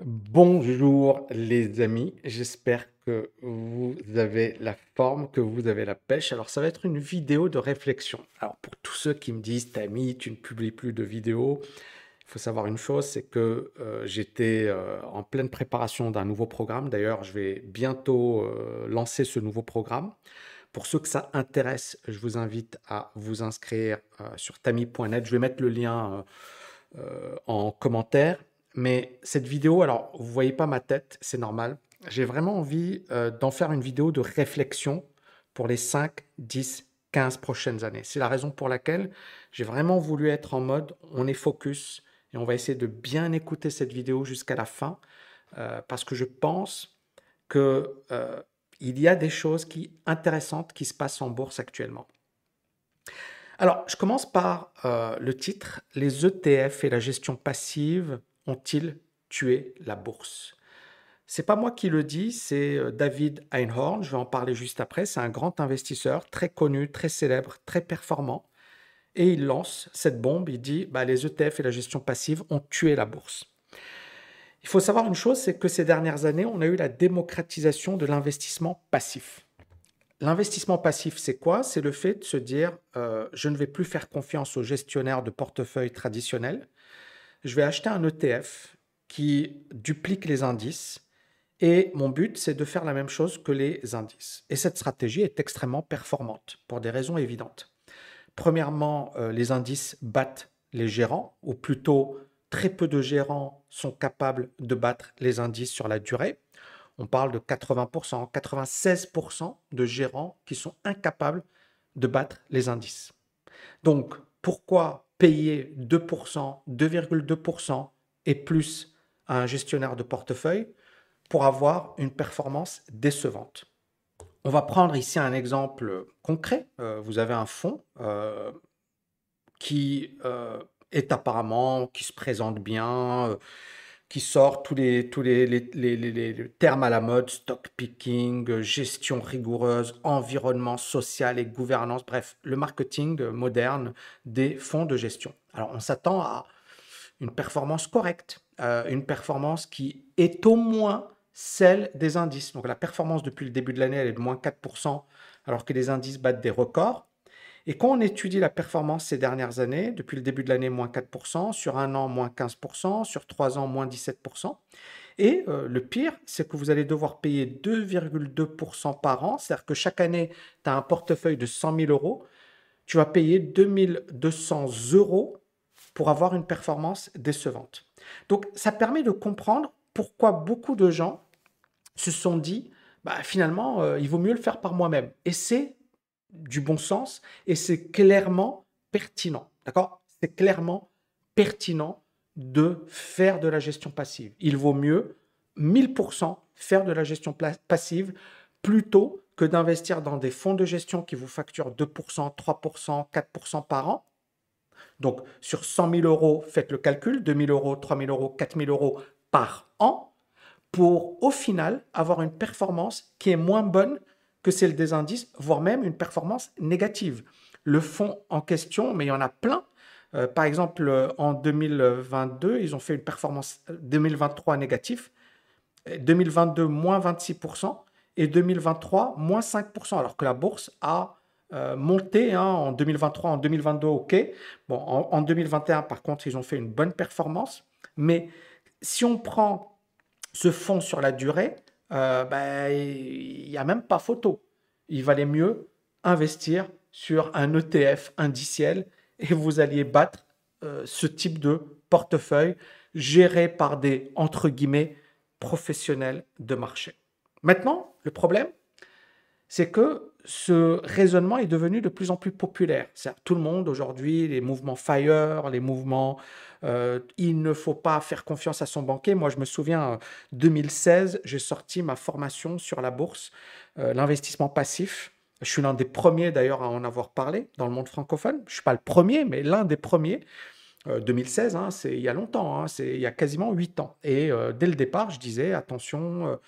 Bonjour les amis, j'espère que vous avez la forme, que vous avez la pêche. Alors ça va être une vidéo de réflexion. Alors pour tous ceux qui me disent, Tammy, tu ne publies plus de vidéos, il faut savoir une chose, c'est que euh, j'étais euh, en pleine préparation d'un nouveau programme. D'ailleurs, je vais bientôt euh, lancer ce nouveau programme. Pour ceux que ça intéresse, je vous invite à vous inscrire sur tami.net. Je vais mettre le lien en commentaire. Mais cette vidéo, alors vous voyez pas ma tête, c'est normal. J'ai vraiment envie euh, d'en faire une vidéo de réflexion pour les 5, 10, 15 prochaines années. C'est la raison pour laquelle j'ai vraiment voulu être en mode on est focus et on va essayer de bien écouter cette vidéo jusqu'à la fin euh, parce que je pense que euh, il y a des choses intéressantes qui se passent en bourse actuellement. Alors, je commence par le titre Les ETF et la gestion passive ont-ils tué la bourse? C'est pas moi qui le dis, c'est euh, David Einhorn, je vais en parler juste après, c'est un grand investisseur, très connu, très célèbre, très performant. Et il lance cette bombe, il dit bah, les ETF et la gestion passive ont tué la bourse. Il faut savoir une chose, c'est que ces dernières années, on a eu la démocratisation de l'investissement passif. L'investissement passif, c'est quoi? C'est le fait de se dire, euh, je ne vais plus faire confiance aux gestionnaires de portefeuille traditionnels, je vais acheter un ETF qui duplique les indices et mon but, c'est de faire la même chose que les indices. Et cette stratégie est extrêmement performante pour des raisons évidentes. Premièrement, euh, les indices battent les gérants, ou plutôt très peu de gérants sont capables de battre les indices sur la durée. On parle de 80%, 96% de gérants qui sont incapables de battre les indices. Donc, pourquoi payer 2%, 2,2% et plus à un gestionnaire de portefeuille pour avoir une performance décevante. On va prendre ici un exemple concret. Euh, vous avez un fonds euh, qui euh, est apparemment, qui se présente bien, qui sort tous les, tous les, les, termes à la mode, stock picking, gestion rigoureuse, environnement social et gouvernance, bref, le marketing moderne des fonds de gestion. Alors on s'attend à une performance correcte, euh, une performance qui est au moins celle des indices. Donc la performance depuis le début de l'année, elle est de moins 4%, alors que les indices battent des records. Et quand on étudie la performance ces dernières années, depuis le début de l'année, moins 4%, sur un an, moins 15%, sur trois ans, moins 17%. Et euh, le pire, c'est que vous allez devoir payer 2,2% par an, c'est-à-dire que chaque année, tu as un portefeuille de 100 000 euros, tu vas payer 2200 euros pour avoir une performance décevante. Donc, ça permet de comprendre pourquoi beaucoup de gens se sont dit, bah, finalement, euh, il vaut mieux le faire par moi-même. Et c'est du bon sens et c'est clairement pertinent. D'accord? C'est clairement pertinent de faire de la gestion passive. Il vaut mieux 1000% faire de la gestion passive plutôt que d'investir dans des fonds de gestion qui vous facturent 2%, 3%, 4% par an. Donc sur 100 000 euros, faites le calcul, 2 000 euros, 3 000 euros, 4 000 euros par an pour au final avoir une performance qui est moins bonne que celle des indices, voire même une performance négative. Le fonds en question, mais il y en a plein. Euh, par exemple, euh, en 2022, ils ont fait une performance 2023 négative, 2022 moins 26% et 2023 moins 5%, alors que la bourse a euh, monté hein, en 2023, en 2022, ok. Bon, en, 2021, par contre, ils ont fait une bonne performance. Mais si on prend ce fonds sur la durée, euh, ben, il n'y a même pas photo. Il valait mieux investir sur un ETF indiciel et vous alliez battre euh, ce type de portefeuille géré par des, entre guillemets, professionnels de marché. Maintenant, le problème, c'est que ce raisonnement est devenu de plus en plus populaire. Tout le monde aujourd'hui, les mouvements FIRE, les mouvements euh, il ne faut pas faire confiance à son banquier. Moi, je me souviens, 2016, j'ai sorti ma formation sur la bourse, euh, l'investissement passif. Je suis l'un des premiers d'ailleurs à en avoir parlé dans le monde francophone. Je ne suis pas le premier, mais l'un des premiers. 2016, euh, hein, c'est il y a longtemps, hein, c'est il y a quasiment 8 ans. Et dès le départ, je disais, attention,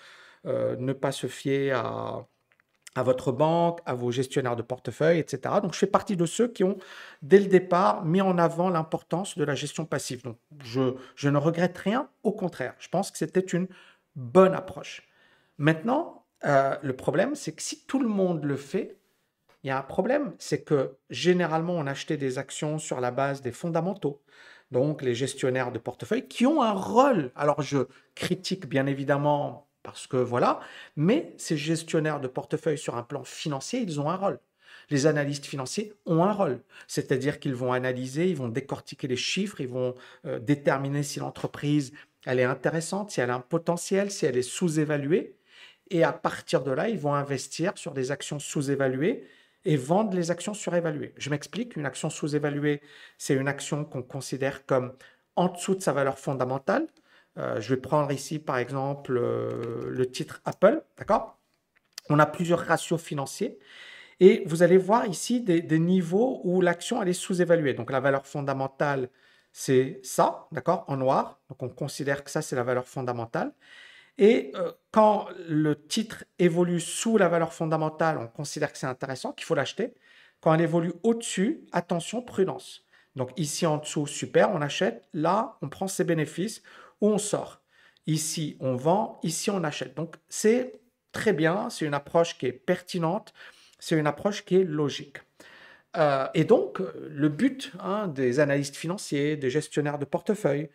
ne pas se fier à à votre banque, à vos gestionnaires de portefeuille, etc. Donc, je fais partie de ceux qui ont, dès le départ, mis en avant l'importance de la gestion passive. Donc, je, je ne regrette rien, au contraire. Je pense que c'était une bonne approche. Maintenant, euh, le problème, c'est que si tout le monde le fait, il y a un problème, c'est que généralement, on achetait des actions sur la base des fondamentaux. Donc, les gestionnaires de portefeuille qui ont un rôle. Alors, je critique bien évidemment parce que voilà, mais ces gestionnaires de portefeuille sur un plan financier, ils ont un rôle. Les analystes financiers ont un rôle, c'est-à-dire qu'ils vont analyser, ils vont décortiquer les chiffres, ils vont euh, déterminer si l'entreprise elle est intéressante, si elle a un potentiel, si elle est sous-évaluée, et à partir de là, ils vont investir sur des actions sous-évaluées et vendre les actions surévaluées. Je m'explique, une action sous-évaluée, c'est une action qu'on considère comme en dessous de sa valeur fondamentale, euh, je vais prendre ici, par exemple, euh, le titre Apple, d'accord? On a plusieurs ratios financiers. Et vous allez voir ici des, niveaux où l'action elle est sous-évaluée. Donc la valeur fondamentale, c'est ça, d'accord, en noir. Donc on considère que ça, c'est la valeur fondamentale. Et euh, quand le titre évolue sous la valeur fondamentale, on considère que c'est intéressant, qu'il faut l'acheter. Quand elle évolue au-dessus, attention, prudence. Donc ici en dessous, super, on achète. Là, on prend ses bénéfices où on sort. Ici, on vend, ici, on achète. Donc, c'est très bien, c'est une approche qui est pertinente, c'est une approche qui est logique. Euh, et donc, le but hein, des analystes financiers, des gestionnaires de portefeuille,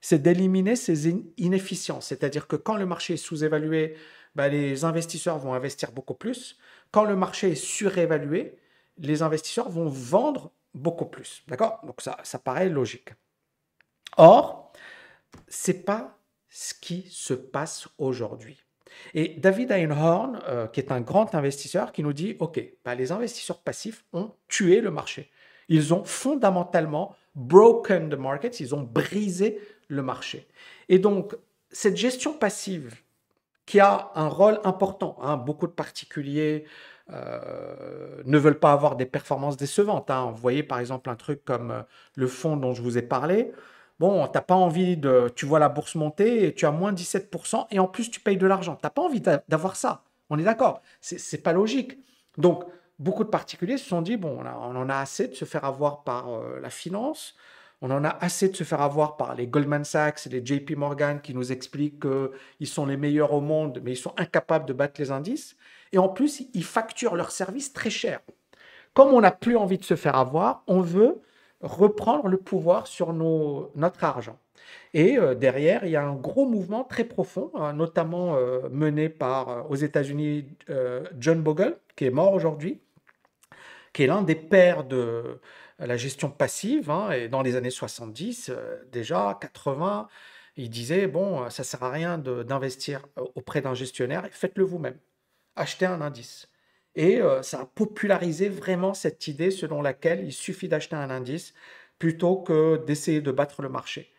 c'est d'éliminer ces inefficiences. C'est-à-dire que quand le marché est sous-évalué, bah, les investisseurs vont investir beaucoup plus. Quand le marché est surévalué, les investisseurs vont vendre beaucoup plus. D'accord? Donc ça, ça paraît logique. Or, c'est pas ce qui se passe aujourd'hui. Et David Einhorn, euh, qui est un grand investisseur, qui nous dit, OK, bah, les investisseurs passifs ont tué le marché. Ils ont fondamentalement broken the market, ils ont brisé le marché. Et donc, cette gestion passive, qui a un rôle important, hein, beaucoup de particuliers euh, ne veulent pas avoir des performances décevantes. Hein. Vous voyez par exemple un truc comme euh, le fonds dont je vous ai parlé. Bon, t'as pas envie de. Tu vois la bourse monter et tu as moins 17% et en plus tu payes de l'argent. T'as pas envie d'avoir ça. On est d'accord. C'est pas logique. Donc, beaucoup de particuliers se sont dit bon, on, en a assez de se faire avoir par euh, la finance. On en a assez de se faire avoir par les Goldman Sachs et les JP Morgan qui nous expliquent qu'ils sont les meilleurs au monde, mais ils sont incapables de battre les indices. Et en plus, ils facturent leurs services très cher. Comme on n'a plus envie de se faire avoir, on veut reprendre le pouvoir sur nos, notre argent. Et euh, derrière, il y a un gros mouvement très profond, hein, notamment euh, mené par, euh, aux États-Unis, John Bogle, qui est mort aujourd'hui, qui est l'un des pères de la gestion passive. Hein, et dans les années 70, déjà 80, il disait, bon, ça sert à rien d'investir auprès d'un gestionnaire, faites-le vous-même. Achetez un indice. Et euh, ça a popularisé vraiment cette idée selon laquelle il suffit d'acheter un indice plutôt que d'essayer de battre le marché.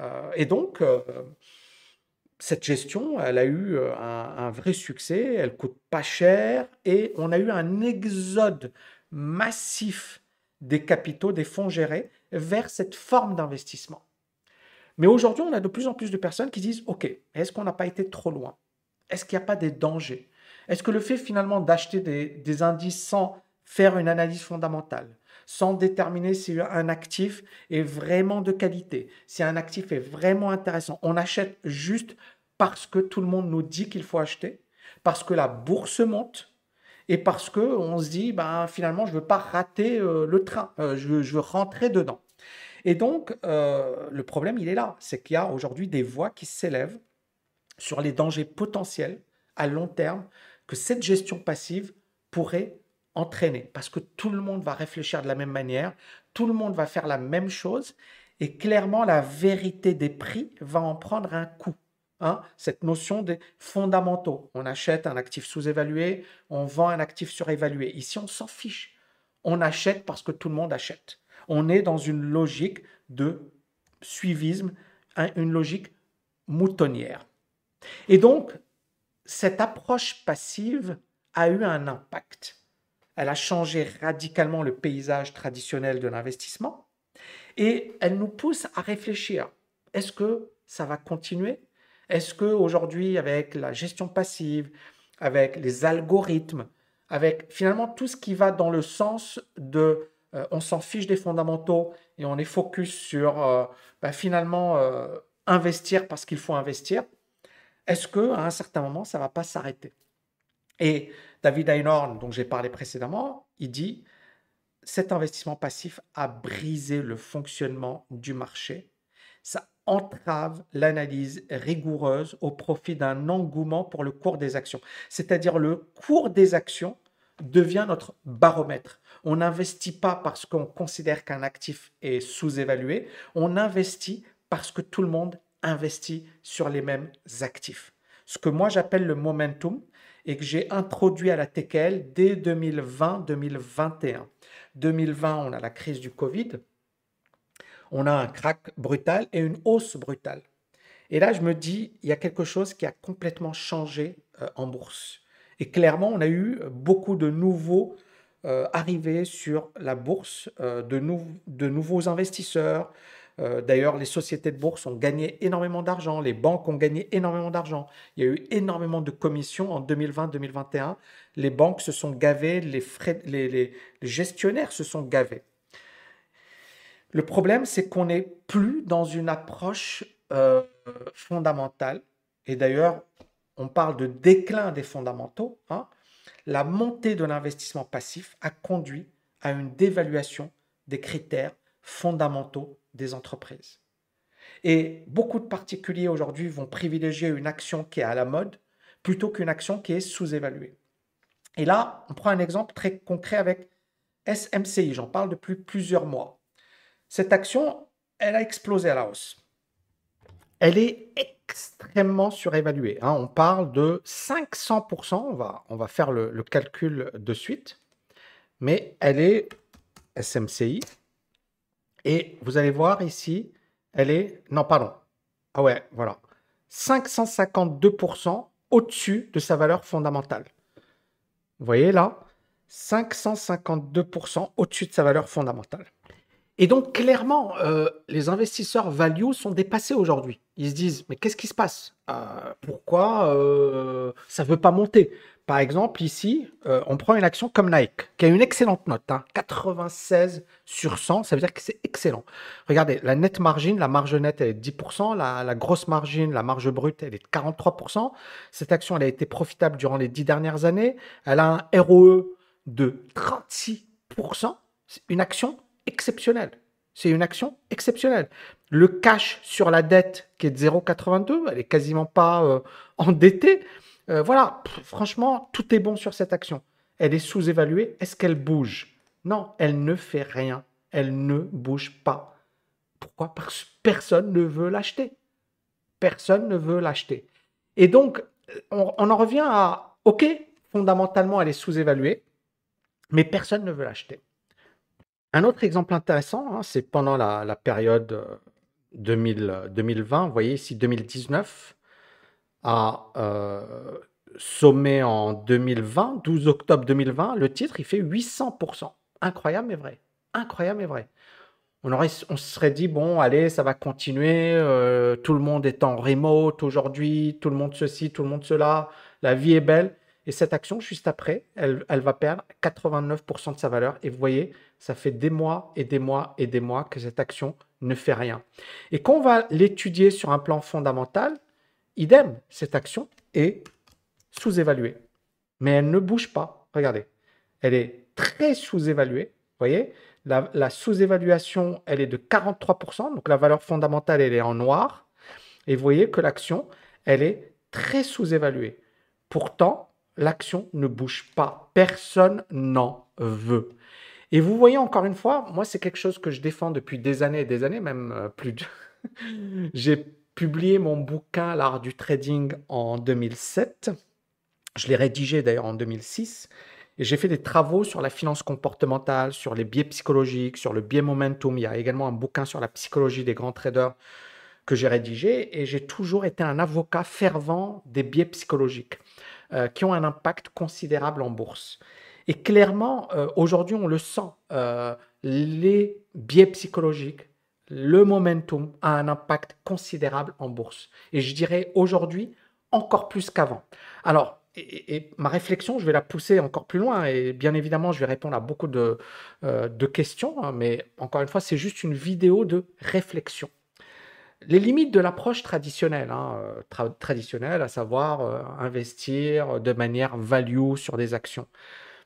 Euh, et donc, euh, cette gestion, elle a eu un, vrai succès, elle coûte pas cher et on a eu un exode massif des capitaux, des fonds gérés vers cette forme d'investissement. Mais aujourd'hui, on a de plus en plus de personnes qui disent, OK, est-ce qu'on n'a pas été trop loin? Est-ce qu'il n'y a pas des dangers? Est-ce que le fait finalement d'acheter des, indices sans faire une analyse fondamentale, sans déterminer si un actif est vraiment de qualité, si un actif est vraiment intéressant, on achète juste parce que tout le monde nous dit qu'il faut acheter, parce que la bourse monte, et parce que on se dit ben finalement je veux pas rater euh, le train, euh, je, veux, rentrer dedans. Et donc euh, le problème il est là, c'est qu'il y a aujourd'hui des voix qui s'élèvent sur les dangers potentiels à long terme que cette gestion passive pourrait entraîner, parce que tout le monde va réfléchir de la même manière, tout le monde va faire la même chose, et clairement, la vérité des prix va en prendre un coup. Hein. cette notion des fondamentaux. On achète un actif sous-évalué, on vend un actif surévalué. Ici, on s'en fiche. On achète parce que tout le monde achète. On est dans une logique de suivisme, une logique moutonnière. Et donc, cette approche passive a eu un impact. Elle a changé radicalement le paysage traditionnel de l'investissement et elle nous pousse à réfléchir. Est-ce que ça va continuer? Est-ce que aujourd'hui, avec la gestion passive, avec les algorithmes, avec finalement tout ce qui va dans le sens de euh, on s'en fiche des fondamentaux et on est focus sur euh, bah, finalement euh, investir parce qu'il faut investir, est-ce que à un certain moment ça va pas s'arrêter? Et David Einhorn, dont j'ai parlé précédemment, il dit cet investissement passif a brisé le fonctionnement du marché. Ça entrave l'analyse rigoureuse au profit d'un engouement pour le cours des actions. C'est-à-dire le cours des actions devient notre baromètre. On n'investit pas parce qu'on considère qu'un actif est sous-évalué, on investit parce que tout le monde investit sur les mêmes actifs. Ce que moi j'appelle le momentum et que j'ai introduit à la TKL dès 2020-2021. 2020, on a la crise du Covid, on a un crack brutal et une hausse brutale. Et là, je me dis, il y a quelque chose qui a complètement changé euh, en bourse. Et clairement, on a eu beaucoup de nouveaux euh, arrivés sur la bourse, euh, de, nouveaux investisseurs. D'ailleurs, les sociétés de bourse ont gagné énormément d'argent, les banques ont gagné énormément d'argent. Il y a eu énormément de commissions en 2020-2021. Les banques se sont gavées, les gestionnaires se sont gavés. Le problème, c'est qu'on n'est plus dans une approche euh, fondamentale. Et d'ailleurs, on parle de déclin des fondamentaux. Hein. La montée de l'investissement passif a conduit à une dévaluation des critères fondamentaux des entreprises. Et beaucoup de particuliers aujourd'hui vont privilégier une action qui est à la mode plutôt qu'une action qui est sous-évaluée. Et là, on prend un exemple très concret avec SMCI. J'en parle depuis plusieurs mois. Cette action, elle a explosé à la hausse. Elle est extrêmement surévaluée. Hein. On parle de 500%, on va, on va faire le, calcul de suite, mais elle est SMCI. Et vous allez voir ici, elle est... Non, pardon. Ah ouais, voilà. 552% au-dessus de sa valeur fondamentale. Vous voyez là? 552% au-dessus de sa valeur fondamentale. Et donc, clairement, euh, les investisseurs value sont dépassés aujourd'hui. Ils se disent, mais qu'est-ce qui se passe? Euh, Pourquoi euh, ça ne veut pas monter? Par exemple, ici, on prend une action comme Nike, qui a une excellente note, 96 hein, sur 100, ça veut dire que c'est excellent. Regardez, la net margin, la marge nette, elle est de 10%, la, grosse margine, la marge brute, elle est de 43%. Cette action, elle a été profitable durant les 10 dernières années. Elle a un ROE de 36%. C'est une action exceptionnel. C'est une action exceptionnelle. Le cash sur la dette qui est de 0,82, elle est quasiment pas euh, endettée. Euh, voilà, franchement, tout est bon sur cette action. Elle est sous-évaluée. Est-ce qu'elle bouge? Non, elle ne fait rien. Elle ne bouge pas. Pourquoi? Parce que personne ne veut l'acheter. Personne ne veut l'acheter. Et donc, on, on en revient à, OK, fondamentalement, elle est sous-évaluée, mais personne ne veut l'acheter. Un autre exemple intéressant, hein, c'est pendant la, période 2020, euh, vous voyez ici 2019, à euh, sommet en 2020, 12 octobre 2020, le titre, il fait 800%. Incroyable mais vrai. Incroyable mais vrai. On, aurait, on se serait dit, bon, allez, ça va continuer, euh, tout le monde est en remote aujourd'hui, tout le monde ceci, tout le monde cela, la vie est belle. Et cette action, juste après, elle, elle va perdre 89% de sa valeur. Et vous voyez, ça fait des mois et des mois et des mois que cette action ne fait rien. Et quand on va l'étudier sur un plan fondamental, idem, cette action est sous-évaluée. Mais elle ne bouge pas. Regardez, elle est très sous-évaluée. Vous voyez, la, la sous-évaluation, elle est de 43%. Donc la valeur fondamentale, elle est en noir. Et vous voyez que l'action, elle est très sous-évaluée. Pourtant, l'action ne bouge pas. Personne n'en veut. Et vous voyez encore une fois, moi c'est quelque chose que je défends depuis des années et des années, même euh, plus de... J'ai publié mon bouquin L'art du trading en 2007. Je l'ai rédigé d'ailleurs en 2006. Et j'ai fait des travaux sur la finance comportementale, sur les biais psychologiques, sur le biais momentum. Il y a également un bouquin sur la psychologie des grands traders que j'ai rédigé. Et j'ai toujours été un avocat fervent des biais psychologiques. Euh, qui ont un impact considérable en bourse. Et clairement, euh, aujourd'hui, on le sent, euh, les biais psychologiques, le momentum a un impact considérable en bourse. Et je dirais aujourd'hui encore plus qu'avant. Alors, et, ma réflexion, je vais la pousser encore plus loin. Et bien évidemment, je vais répondre à beaucoup de, euh, questions. Hein, mais encore une fois, c'est juste une vidéo de réflexion. Les limites de l'approche traditionnelle, hein, traditionnelle, à savoir investir de manière value sur des actions.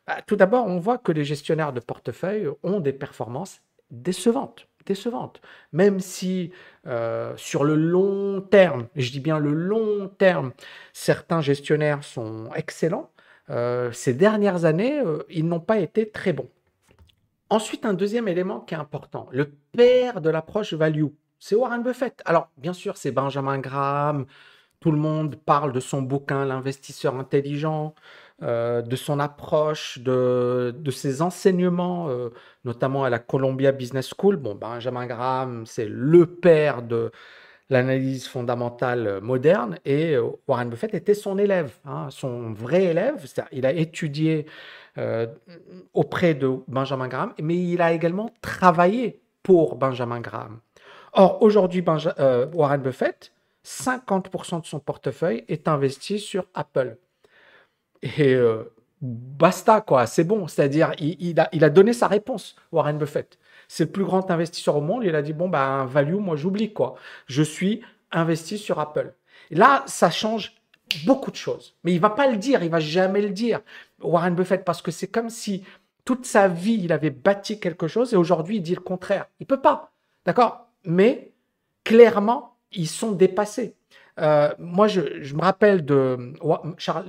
Bah, tout d'abord, on voit que les gestionnaires de portefeuille ont des performances décevantes décevante. Même si euh, sur le long terme, je dis bien le long terme, certains gestionnaires sont excellents, euh, ces dernières années, euh, ils n'ont pas été très bons. Ensuite, un deuxième élément qui est important, le père de l'approche value, c'est Warren Buffett. Alors, bien sûr, c'est Benjamin Graham, tout le monde parle de son bouquin L'investisseur intelligent. Euh, de son approche, de, ses enseignements, euh, notamment à la Columbia Business School. Bon, Benjamin Graham, c'est le père de l'analyse fondamentale moderne et euh, Warren Buffett était son élève, hein, son vrai élève. Il a étudié auprès de Benjamin Graham, mais il a également travaillé pour Benjamin Graham. Or, aujourd'hui, Warren Buffett, 50% de son portefeuille est investi sur Apple. Et euh, basta, quoi, c'est bon. C'est-à-dire, il, a, il a donné sa réponse, Warren Buffett. C'est le plus grand investisseur au monde. Il a dit, bon, ben, value, moi, j'oublie, quoi. Je suis investi sur Apple. là, ça change beaucoup de choses. Mais il va pas le dire, il va jamais le dire, Warren Buffett, parce que c'est comme si toute sa vie, il avait bâti quelque chose et aujourd'hui, il dit le contraire. Il peut pas. D'accord? Mais clairement, ils sont dépassés. Euh, moi, je, me rappelle de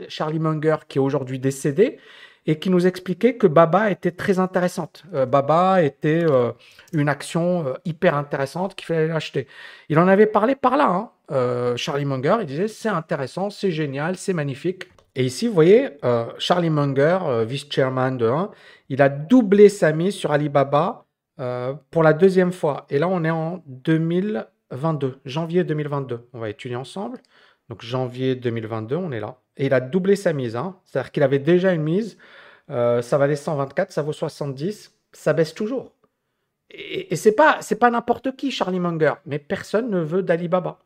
Charlie Munger, qui est aujourd'hui décédé, et qui nous expliquait que Baba était très intéressante. Euh, Baba était euh, une action hyper intéressante qu'il fallait l'acheter. Il en avait parlé par là, hein. Charlie Munger, il disait c'est intéressant, c'est génial, c'est magnifique. Et ici, vous voyez, Charlie Munger, vice-chairman de 1, il a doublé sa mise sur Alibaba pour la deuxième fois. Et là, on est en 2000. 22, janvier 2022. On va étudier ensemble. Donc janvier 2022, on est là. Et il a doublé sa mise. Hein. C'est-à-dire qu'il avait déjà une mise. Euh, ça valait 124, ça vaut 70. Ça baisse toujours. Et, et c'est pas, pas n'importe qui, Charlie Munger. Mais personne ne veut d'Alibaba.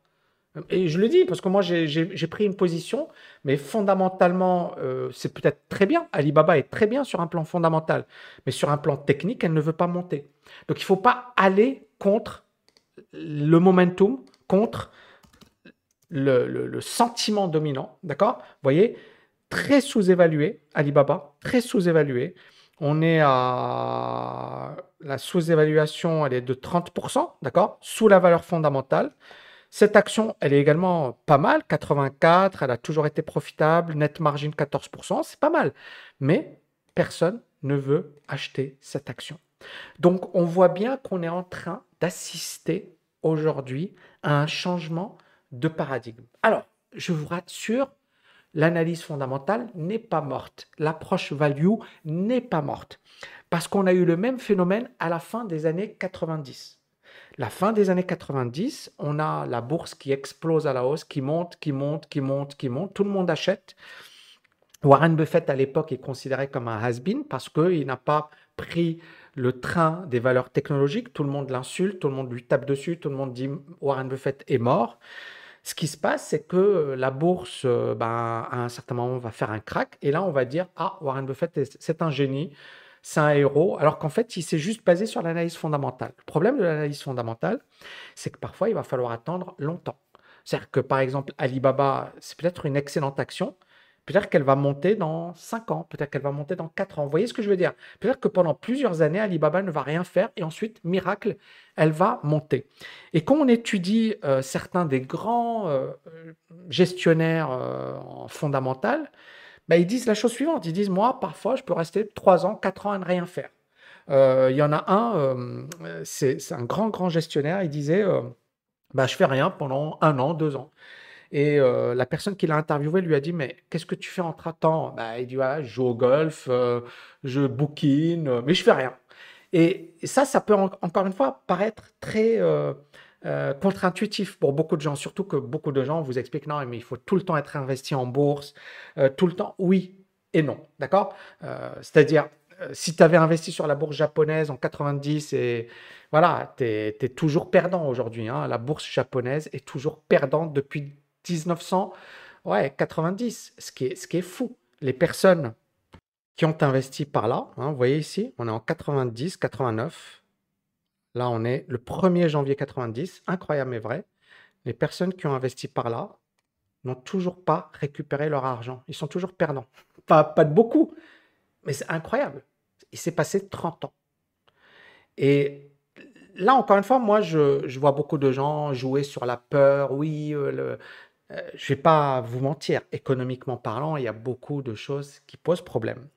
Et je le dis parce que moi j'ai pris une position, mais fondamentalement euh, c'est peut-être très bien. Alibaba est très bien sur un plan fondamental, mais sur un plan technique, elle ne veut pas monter. Donc il ne faut pas aller contre le momentum contre le, sentiment dominant. D'accord? Vous voyez, très sous-évalué, Alibaba, très sous-évalué. On est à la sous-évaluation, elle est de 30%, d'accord? Sous la valeur fondamentale. Cette action, elle est également pas mal, 84%, elle a toujours été profitable, net margin 14%, c'est pas mal. Mais personne ne veut acheter cette action. Donc on voit bien qu'on est en train d'assister aujourd'hui à un changement de paradigme. Alors, je vous rassure, l'analyse fondamentale n'est pas morte. L'approche value n'est pas morte. Parce qu'on a eu le même phénomène à la fin des années 90. La fin des années 90, on a la bourse qui explose à la hausse, qui monte, qui monte, qui monte, qui monte. Tout le monde achète. Warren Buffett, à l'époque, est considéré comme un has-been parce qu'il n'a pas pris le train des valeurs technologiques, tout le monde l'insulte, tout le monde lui tape dessus, tout le monde dit Warren Buffett est mort. Ce qui se passe, c'est que la bourse, euh, ben, à un certain moment, va faire un crack. Et là, on va dire Ah, Warren Buffett, c'est un génie, c'est un héros. Alors qu'en fait, il s'est juste basé sur l'analyse fondamentale. Le problème de l'analyse fondamentale, c'est que parfois, il va falloir attendre longtemps. C'est-à-dire que, par exemple, Alibaba, c'est peut-être une excellente action, Peut-être qu'elle va monter dans 5 ans, peut-être qu'elle va monter dans 4 ans. Vous voyez ce que je veux dire? Peut-être que pendant plusieurs années, Alibaba ne va rien faire et ensuite, miracle, elle va monter. Et quand on étudie euh, certains des grands euh, gestionnaires euh, en fondamental, bah, ils disent la chose suivante. Ils disent, moi, parfois, je peux rester 3 ans, 4 ans à ne rien faire. Il y en a un, c'est un grand, grand gestionnaire, il disait, bah, je fais rien pendant un an, deux ans. Et euh, la personne qui l'a interviewé lui a dit, mais qu'est-ce que tu fais en temps? Bah, Il dit, je joue au golf, euh, je bookine, euh, mais je fais rien. Et, ça, ça peut encore une fois paraître très contre-intuitif pour beaucoup de gens, surtout que beaucoup de gens vous expliquent, non, mais il faut tout le temps être investi en bourse, tout le temps, oui et non, d'accord? C'est-à-dire, si tu avais investi sur la bourse japonaise en 90 et voilà, tu es, toujours perdant aujourd'hui. Hein. La bourse japonaise est toujours perdante depuis 1900, Ouais, 90, ce qui est, ce qui est fou. Les personnes qui ont investi par là, hein, vous voyez ici, on est en 90, 89. Là, on est le 1er janvier 90, incroyable mais vrai. Les personnes qui ont investi par là n'ont toujours pas récupéré leur argent. Ils sont toujours perdants. Pas, pas de beaucoup, mais c'est incroyable. Il s'est passé 30 ans. Et là, encore une fois, moi, je, vois beaucoup de gens jouer sur la peur. Oui, euh, le, euh, je ne vais pas vous mentir, économiquement parlant, il y a beaucoup de choses qui posent problème.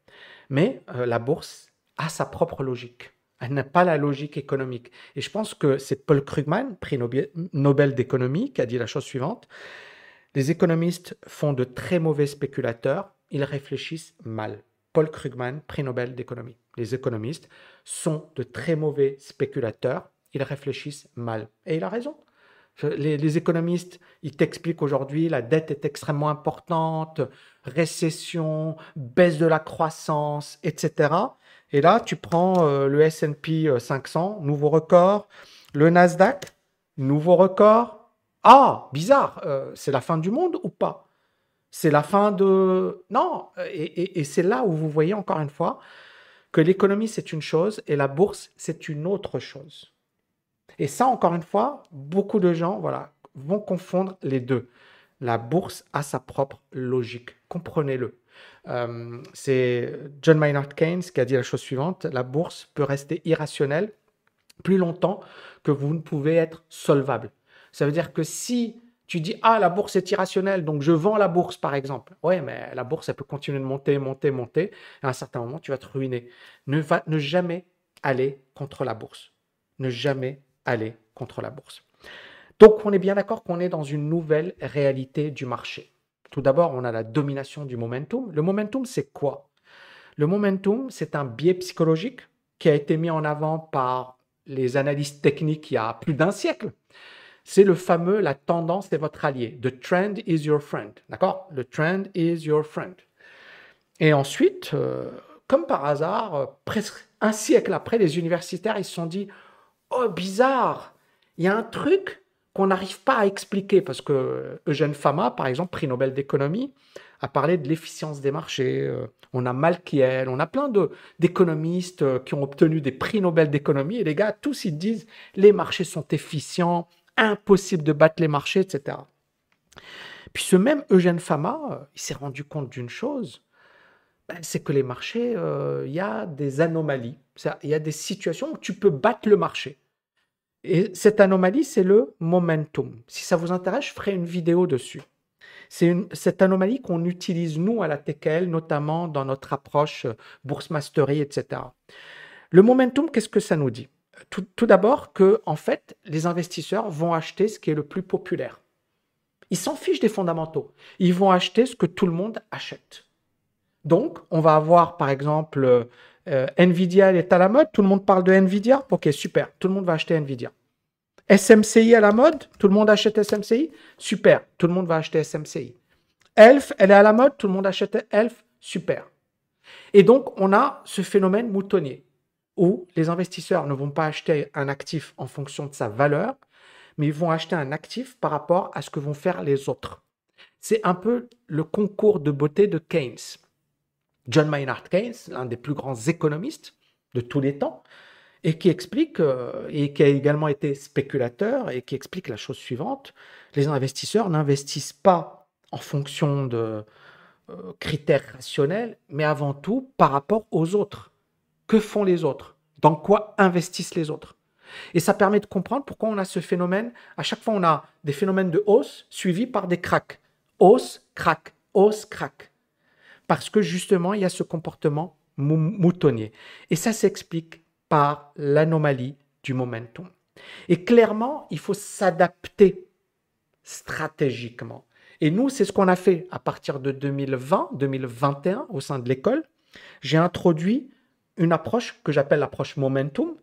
Mais euh, la bourse a sa propre logique. Elle n'a pas la logique économique. Et je pense que c'est Paul Krugman, prix Nobel d'économie, qui a dit la chose suivante. Les économistes font de très mauvais spéculateurs, ils réfléchissent mal. Paul Krugman, prix Nobel d'économie. Les économistes sont de très mauvais spéculateurs, ils réfléchissent mal. Et il a raison. Les, économistes, ils t'expliquent aujourd'hui la dette est extrêmement importante, récession, baisse de la croissance, etc. Et là, tu prends euh, le S&P 500, nouveau record, le Nasdaq, nouveau record. Ah, bizarre, euh, c'est la fin du monde ou pas? C'est la fin de... Non, et, c'est là où vous voyez encore une fois que l'économie, c'est une chose et la bourse, c'est une autre chose. Et ça, encore une fois, beaucoup de gens voilà, vont confondre les deux. La bourse a sa propre logique. Comprenez-le. Euh, c'est John Maynard Keynes qui a dit la chose suivante, la bourse peut rester irrationnelle plus longtemps que vous ne pouvez être solvable. Ça veut dire que si tu dis, ah, la bourse est irrationnelle, donc je vends la bourse, par exemple. Oui, mais la bourse, elle peut continuer de monter, monter, monter. À un certain moment, tu vas te ruiner. Ne, va, ne jamais aller contre la bourse. Ne jamais aller contre la bourse. Donc, on est bien d'accord qu'on est dans une nouvelle réalité du marché. Tout d'abord, on a la domination du momentum. Le momentum, c'est quoi? Le momentum, c'est un biais psychologique qui a été mis en avant par les analystes techniques il y a plus d'un siècle. C'est le fameux la tendance est votre allié. The trend is your friend. D'accord? Le trend is your friend. Et ensuite, euh, comme par hasard, euh, presque un siècle après, les universitaires, ils se sont dit Oh, bizarre Il y a un truc qu'on n'arrive pas à expliquer parce que euh, Eugène Fama, par exemple, prix Nobel d'économie, a parlé de l'efficience des marchés. On a Malkiel, on a plein d'économistes qui ont obtenu des prix Nobel d'économie et les gars, tous ils disent les marchés sont efficients, impossible de battre les marchés, etc. Puis ce même Eugène Fama, euh, il s'est rendu compte d'une chose, ben, c'est que les marchés, euh, il y a des anomalies, il y a des situations où tu peux battre le marché. Et cette anomalie, c'est le momentum. Si ça vous intéresse, je ferai une vidéo dessus. C'est cette anomalie qu'on utilise, nous, à la TKL, notamment dans notre approche euh, bourse mastery, etc. Le momentum, qu'est-ce que ça nous dit? Tout, d'abord que, en fait, les investisseurs vont acheter ce qui est le plus populaire. Ils s'en fichent des fondamentaux. Ils vont acheter ce que tout le monde achète. Donc, on va avoir, par exemple, euh, Nvidia est à la mode. Tout le monde parle de Nvidia. Ok, super. Tout le monde va acheter Nvidia. SMCI à la mode. Tout le monde achète SMCI. Super. Tout le monde va acheter SMCI. Elf, elle est à la mode. Tout le monde achète Elf. Super. Et donc, on a ce phénomène moutonnier où les investisseurs ne vont pas acheter un actif en fonction de sa valeur, mais ils vont acheter un actif par rapport à ce que vont faire les autres. C'est un peu le concours de beauté de Keynes. John Maynard Keynes, l'un des plus grands économistes de tous les temps, et qui explique, euh, et qui a également été spéculateur, et qui explique la chose suivante, les investisseurs n'investissent pas en fonction de euh, critères rationnels, mais avant tout par rapport aux autres que font les autres, dans quoi investissent les autres? Et ça permet de comprendre pourquoi on a ce phénomène. À chaque fois, on a des phénomènes de hausse suivis par des cracks. Hausse, crack, hausse, crack. Parce que justement, il y a ce comportement moutonnier. Et ça s'explique par l'anomalie du momentum. Et clairement, il faut s'adapter stratégiquement. Et nous, c'est ce qu'on a fait à partir de 2020, 2021 au sein de l'école. J'ai introduit une approche que j'appelle l'approche momentum,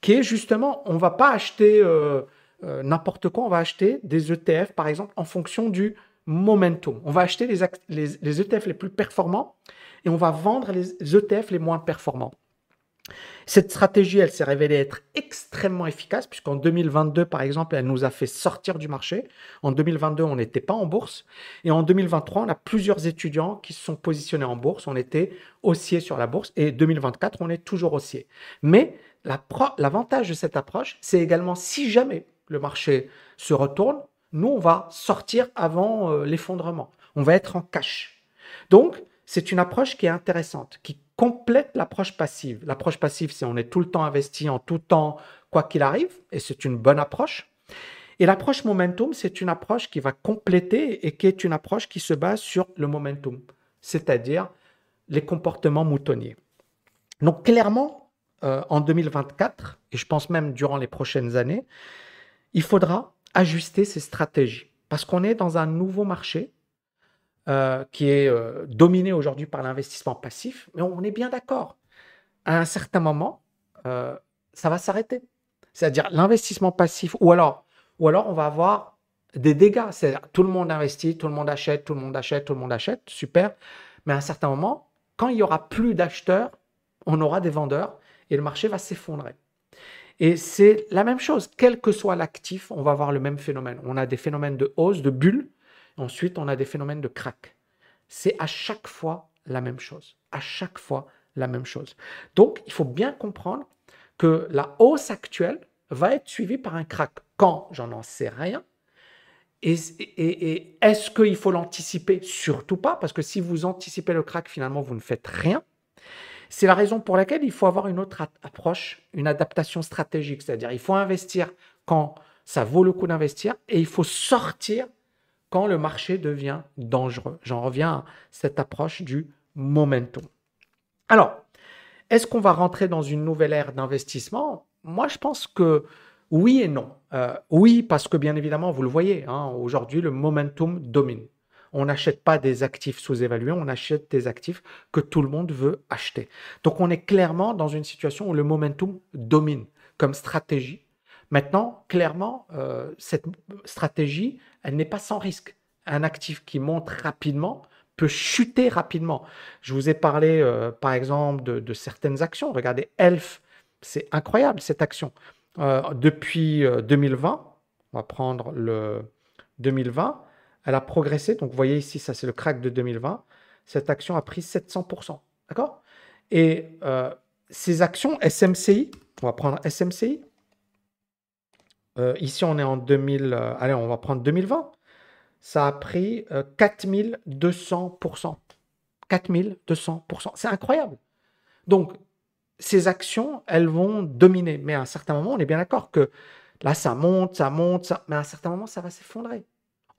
qui est justement, on va pas acheter euh, euh, n'importe quoi, on va acheter des ETF, par exemple, en fonction du momentum. On va acheter les, ETF les plus performants et on va vendre les ETF les moins performants. Cette stratégie, elle s'est révélée être extrêmement efficace, puisqu'en 2022, par exemple, elle nous a fait sortir du marché. En 2022, on n'était pas en bourse. Et en 2023, on a plusieurs étudiants qui se sont positionnés en bourse. On était haussier sur la bourse. Et 2024, on est toujours haussier. Mais l'avantage de cette approche, c'est également si jamais le marché se retourne, nous, on va sortir avant euh, l'effondrement. On va être en cash. Donc, c'est une approche qui est intéressante, qui complète l'approche passive. L'approche passive, c'est on est tout le temps investi en tout temps, quoi qu'il arrive, et c'est une bonne approche. Et l'approche momentum, c'est une approche qui va compléter et qui est une approche qui se base sur le momentum, c'est-à-dire les comportements moutonniers. Donc clairement, euh, en 2024, et je pense même durant les prochaines années, il faudra ajuster ces stratégies parce qu'on est dans un nouveau marché euh, qui est euh, dominé aujourd'hui par l'investissement passif, mais on est bien d'accord. À un certain moment, euh, ça va s'arrêter. C'est-à-dire l'investissement passif, ou alors, ou alors on va avoir des dégâts. C'est-à-dire tout le monde investit, tout le monde achète, tout le monde achète, tout le monde achète, super. Mais à un certain moment, quand il y aura plus d'acheteurs, on aura des vendeurs et le marché va s'effondrer. Et c'est la même chose, quel que soit l'actif, on va avoir le même phénomène. On a des phénomènes de hausse, de bulle, ensuite on a des phénomènes de crack. C'est à chaque fois la même chose. À chaque fois la même chose. Donc, il faut bien comprendre que la hausse actuelle va être suivie par un crack. Quand? J'en en sais rien. Et, et est-ce qu'il faut l'anticiper? Surtout pas, parce que si vous anticipez le crack, finalement, vous ne faites rien. C'est la raison pour laquelle il faut avoir une autre approche, une adaptation stratégique. C'est-à-dire, il faut investir quand ça vaut le coup d'investir et il faut sortir quand le marché devient dangereux. J'en reviens à cette approche du momentum. Alors, est-ce qu'on va rentrer dans une nouvelle ère d'investissement? Moi, je pense que oui et non. Euh, oui, parce que bien évidemment, vous le voyez, hein, aujourd'hui, le momentum domine. On n'achète pas des actifs sous-évalués, on achète des actifs que tout le monde veut acheter. Donc on est clairement dans une situation où le momentum domine comme stratégie. Maintenant, clairement, euh, cette stratégie, elle n'est pas sans risque. Un actif qui monte rapidement peut chuter rapidement. Je vous ai parlé, euh, par exemple, de, certaines actions. Regardez, Elf, c'est incroyable cette action. Euh, depuis 2020, on va prendre le 2020, elle a progressé. Donc, vous voyez ici, ça c'est le crack de 2020. Cette action a pris 700%. D'accord? Et euh, ces actions SMCI, on va prendre SMCI. Euh, ici, on est en 2000. Euh, allez, on va prendre 2020. Ça a pris 4200%. 4200%. C'est incroyable. Donc, ces actions, elles vont dominer. Mais à un certain moment, on est bien d'accord que là, ça monte, ça monte, ça... mais à un certain moment, ça va s'effondrer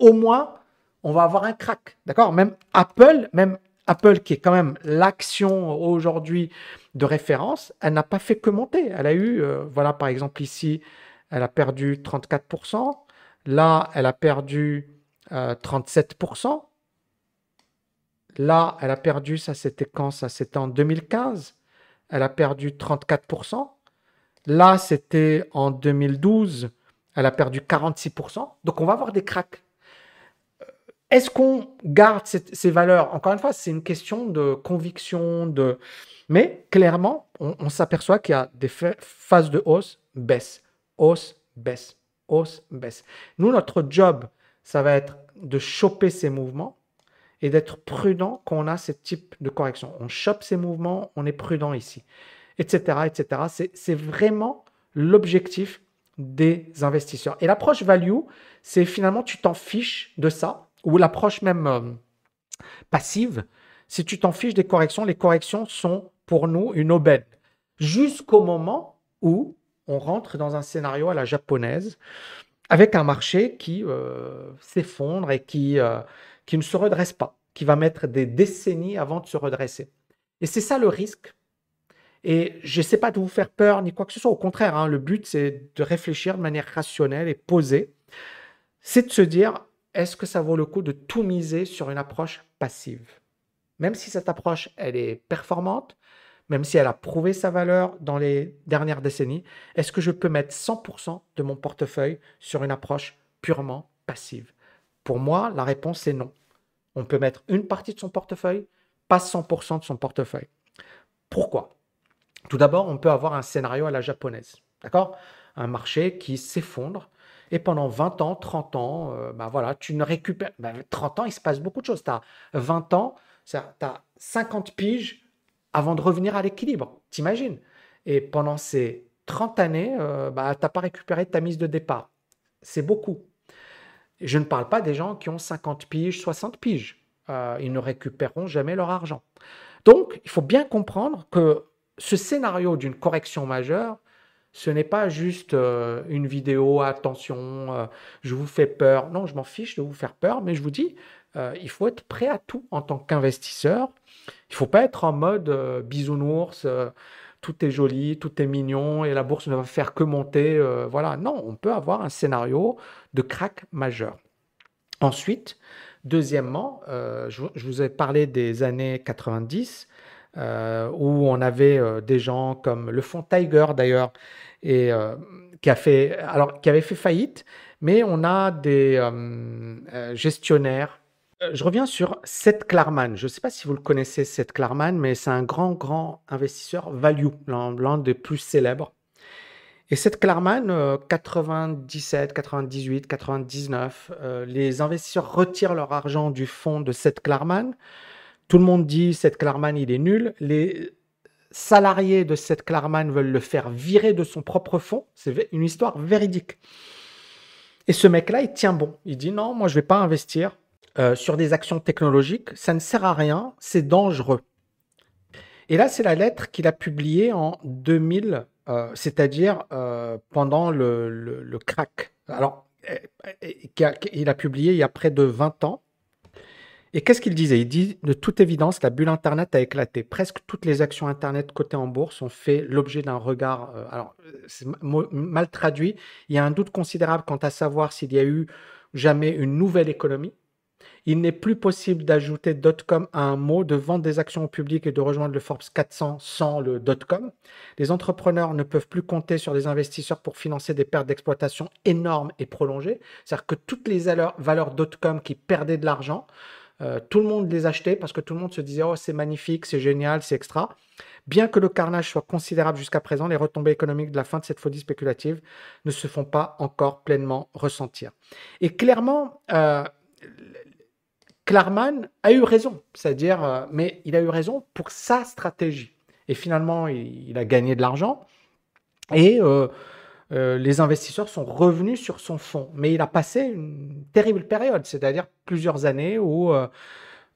au moins, on va avoir un crack. D'accord? Même Apple, même Apple, qui est quand même l'action aujourd'hui de référence, elle n'a pas fait que monter. Elle a eu, euh, voilà, par exemple, ici, elle a perdu 34%. Là, elle a perdu 37%. Euh, Là, elle a perdu, ça c'était quand? Ça c'était en 2015. Elle a perdu 34%. Là, c'était en 2012. Elle a perdu 46%. Donc, on va avoir des cracks. Est-ce qu'on garde ces valeurs? Encore une fois, c'est une question de conviction, de... mais clairement, on, s'aperçoit qu'il y a des phases de hausse, baisse, hausse, baisse, hausse, baisse. Nous, notre job, ça va être de choper ces mouvements et d'être prudent quand on a ce type de correction. On chope ces mouvements, on est prudent ici, etc., etc. C'est vraiment l'objectif des investisseurs. Et l'approche value, c'est finalement, tu t'en fiches de ça ou l'approche même euh, passive, si tu t'en fiches des corrections, les corrections sont pour nous une aubaine. Jusqu'au moment où on rentre dans un scénario à la japonaise avec un marché qui euh, s'effondre et qui, euh, qui ne se redresse pas, qui va mettre des décennies avant de se redresser. Et c'est ça le risque. Et je ne sais pas de vous faire peur ni quoi que ce soit. Au contraire, hein, le but, c'est de réfléchir de manière rationnelle et posée. C'est de se dire, est-ce que ça vaut le coup de tout miser sur une approche passive? Même si cette approche, elle est performante, même si elle a prouvé sa valeur dans les dernières décennies, est-ce que je peux mettre 100% de mon portefeuille sur une approche purement passive? Pour moi, la réponse est non. On peut mettre une partie de son portefeuille, pas 100% de son portefeuille. Pourquoi? Tout d'abord, on peut avoir un scénario à la japonaise, d'accord? Un marché qui s'effondre et pendant 20 ans, 30 ans, euh, bah voilà, tu ne récupères. 30 bah, ans, il se passe beaucoup de choses. Tu as 20 ans, tu as 50 piges avant de revenir à l'équilibre. T'imagines? Et pendant ces 30 années, euh, bah, tu n'as pas récupéré ta mise de départ. C'est beaucoup. Je ne parle pas des gens qui ont 50 piges, 60 piges. Euh, ils ne récupéreront jamais leur argent. Donc, il faut bien comprendre que ce scénario d'une correction majeure, ce n'est pas juste euh, une vidéo, attention, euh, je vous fais peur. Non, je m'en fiche de vous faire peur, mais je vous dis, euh, il faut être prêt à tout en tant qu'investisseur. Il ne faut pas être en mode bisounours, tout est joli, tout est mignon et la bourse ne va faire que monter. voilà, non, on peut avoir un scénario de crack majeur. Ensuite, deuxièmement, je, je, vous ai parlé des années 90. Euh, où on avait euh, des gens comme le fonds Tiger d'ailleurs, et euh, qui a fait, alors qui avait fait faillite, mais on a des gestionnaires. Je reviens sur Seth Klarman. Je ne sais pas si vous le connaissez, Seth Klarman, mais c'est un grand, grand investisseur value, l'un des plus célèbres. Et Seth Klarman, 97, 98, 99, les investisseurs retirent leur argent du fonds de Seth Klarman tout le monde dit Seth Klarman, il est nul. Les salariés de Seth Klarman veulent le faire virer de son propre fonds. C'est une histoire véridique. Et ce mec-là, il tient bon. Il dit non, moi je ne vais pas investir euh, sur des actions technologiques. Ça ne sert à rien, c'est dangereux. Et là, c'est la lettre qu'il a publiée en 2000, euh, c'est-à-dire euh, pendant le, le, crack. Alors, il a publié il y a près de 20 ans. Et qu'est-ce qu'il disait? Il dit de toute évidence, la bulle Internet a éclaté. Presque toutes les actions Internet cotées en bourse ont fait l'objet d'un regard. Euh, alors, c'est mal traduit. Il y a un doute considérable quant à savoir s'il y a eu jamais une nouvelle économie. Il n'est plus possible d'ajouter .com à un mot, de vendre des actions au public et de rejoindre le Forbes 400 sans le .com. Les entrepreneurs ne peuvent plus compter sur des investisseurs pour financer des pertes d'exploitation énormes et prolongées. C'est-à-dire que toutes les valeurs .com qui perdaient de l'argent euh, tout le monde les achetait parce que tout le monde se disait Oh, c'est magnifique, c'est génial, c'est extra. Bien que le carnage soit considérable jusqu'à présent, les retombées économiques de la fin de cette folie spéculative ne se font pas encore pleinement ressentir. Et clairement, euh, a eu raison, c'est-à-dire, euh, mais il a eu raison pour sa stratégie. Et finalement, il, a gagné de l'argent. Et euh, les investisseurs sont revenus sur son fonds. Mais il a passé une terrible période, c'est-à-dire plusieurs années où euh,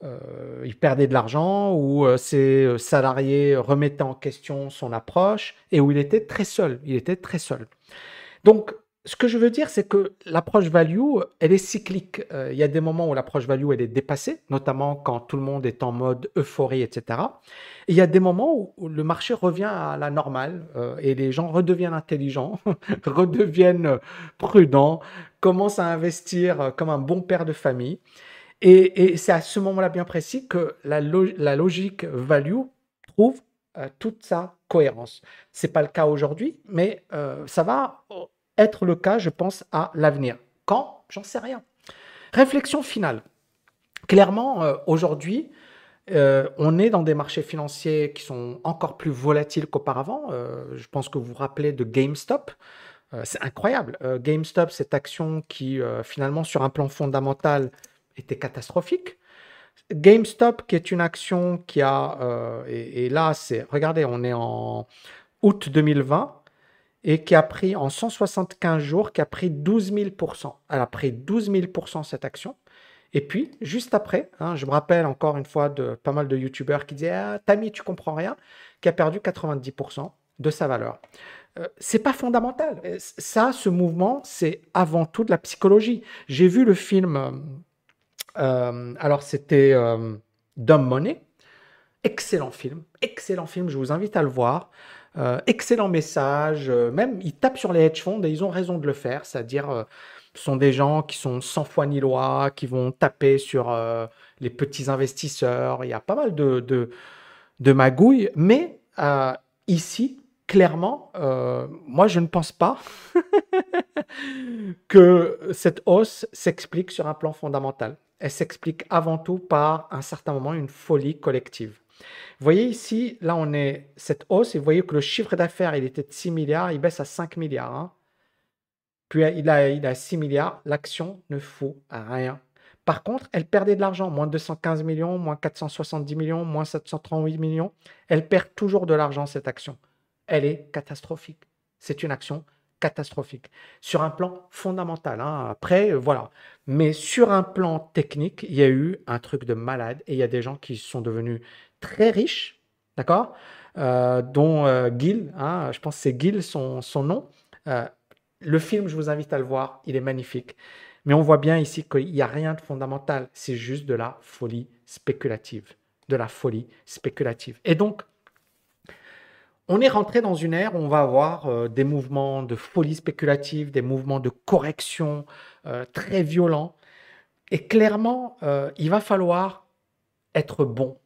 euh, il perdait de l'argent, où ses salariés remettaient en question son approche et où il était très seul. Il était très seul. Donc, ce que je veux dire, c'est que l'approche value, elle est cyclique. Euh, il y a des moments où l'approche value, elle est dépassée, notamment quand tout le monde est en mode euphorie, etc. Et il y a des moments où, le marché revient à la normale euh, et les gens redeviennent intelligents, redeviennent prudents, commencent à investir euh, comme un bon père de famille. Et, c'est à ce moment-là bien précis que la, logique value trouve toute sa cohérence. C'est pas le cas aujourd'hui, mais ça va être le cas, je pense, à l'avenir. Quand? J'en sais rien. Réflexion finale. Clairement, euh, aujourd'hui, euh, on est dans des marchés financiers qui sont encore plus volatiles qu'auparavant. Euh, je pense que vous vous rappelez de GameStop. c'est incroyable. GameStop, cette action qui, finalement, sur un plan fondamental, était catastrophique. GameStop, qui est une action qui a, et, et, là, c'est, regardez, on est en août 2020, et qui a pris en 175 jours, qui a pris 12 000% Elle a pris 12 000% cette action. Et puis, juste après, hein, je me rappelle encore une fois de pas mal de youtubeurs qui disaient ah, Tami, tu comprends rien, qui a perdu 90% de sa valeur. Euh, c'est pas fondamental. Ça, ce mouvement, c'est avant tout de la psychologie. J'ai vu le film, euh, alors c'était euh, Dumb Money, excellent film, excellent film, je vous invite à le voir. Euh, excellent message. Euh, même, ils tapent sur les hedge funds et ils ont raison de le faire. C'est-à-dire, euh, ce sont des gens qui sont sans foi ni loi, qui vont taper sur les petits investisseurs. Il y a pas mal de, de, de magouilles. Mais ici, clairement, moi, je ne pense pas que cette hausse s'explique sur un plan fondamental. Elle s'explique avant tout par un certain moment une folie collective. Vous voyez ici, là, on est cette hausse et vous voyez que le chiffre d'affaires, il était de 6 milliards, il baisse à 5 milliards. hein. Puis il a, il a 6 milliards, l'action ne fout rien. Par contre, elle perdait de l'argent, moins 215 millions, moins 470 millions, moins 738 millions. Elle perd toujours de l'argent, cette action. Elle est catastrophique. C'est une action catastrophique. Sur un plan fondamental, hein. après, euh, voilà. Mais sur un plan technique, il y a eu un truc de malade et il y a des gens qui sont devenus très riches, d'accord Euh, Dont euh, Gil, hein, je pense c'est Gil son, son nom. Euh, le film, je vous invite à le voir, il est magnifique. Mais on voit bien ici qu'il n'y a rien de fondamental, c'est juste de la folie spéculative. De la folie spéculative. Et donc, on est rentré dans une ère où on va avoir euh, des mouvements de folie spéculative, des mouvements de correction très violents. Et clairement, il va falloir être bon.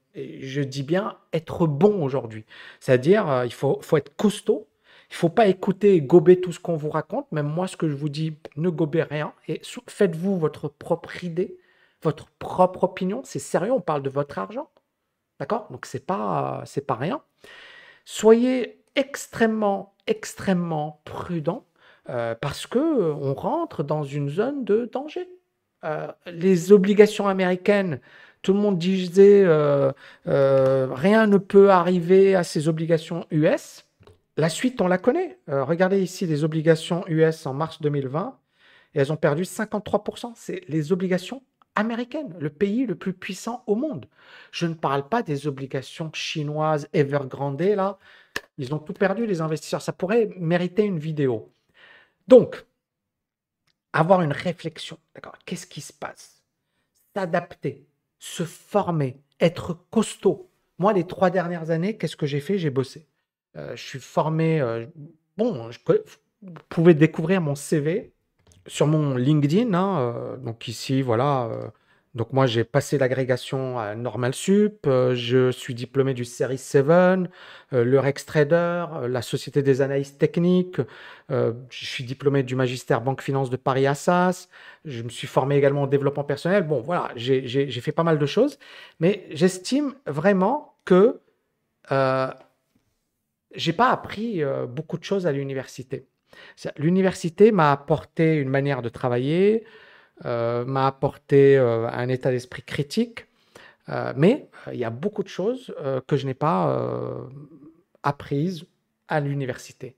Je dis bien être bon aujourd'hui. C'est-à-dire, euh, il faut, faut être costaud. Il faut pas écouter et gober tout ce qu'on vous raconte. Même moi, ce que je vous dis, ne gobez rien. Et faites-vous votre propre idée, votre propre opinion. C'est sérieux, on parle de votre argent. D'accord? Donc, ce n'est pas, c'est pas rien. Soyez extrêmement, extrêmement prudent euh, parce que euh, on rentre dans une zone de danger. Euh, les obligations américaines, tout le monde disait euh, euh, rien ne peut arriver à ces obligations US. La suite, on la connaît. Euh, regardez ici les obligations US en mars 2020 et elles ont perdu 53%. C'est les obligations américaines, le pays le plus puissant au monde. Je ne parle pas des obligations chinoises Evergrande, là. Ils ont tout perdu, les investisseurs. Ça pourrait mériter une vidéo. Donc, avoir une réflexion, d'accord Qu'est-ce qui se passe? S'adapter, se former, être costaud. Moi, les trois dernières années, qu'est-ce que j'ai fait? J'ai bossé. Euh, je suis formé. euh, bon, je vous pouvez découvrir mon CV sur mon LinkedIn. hein, euh, donc ici, voilà. Donc moi, j'ai passé l'agrégation à Normal Sup. euh, je suis diplômé du Series 7, euh, le Rex Trader, euh, la Société des analystes techniques. je suis diplômé du magistère Banque Finance de Paris Assas. Je me suis formé également au développement personnel. Bon, voilà, j'ai fait pas mal de choses. Mais j'estime vraiment que j'ai pas appris beaucoup de choses à l'université. L'université m'a apporté une manière de travailler, m'a apporté euh, un état d'esprit critique, euh, mais euh, il y a beaucoup de choses euh, que je n'ai pas euh, apprises à l'université.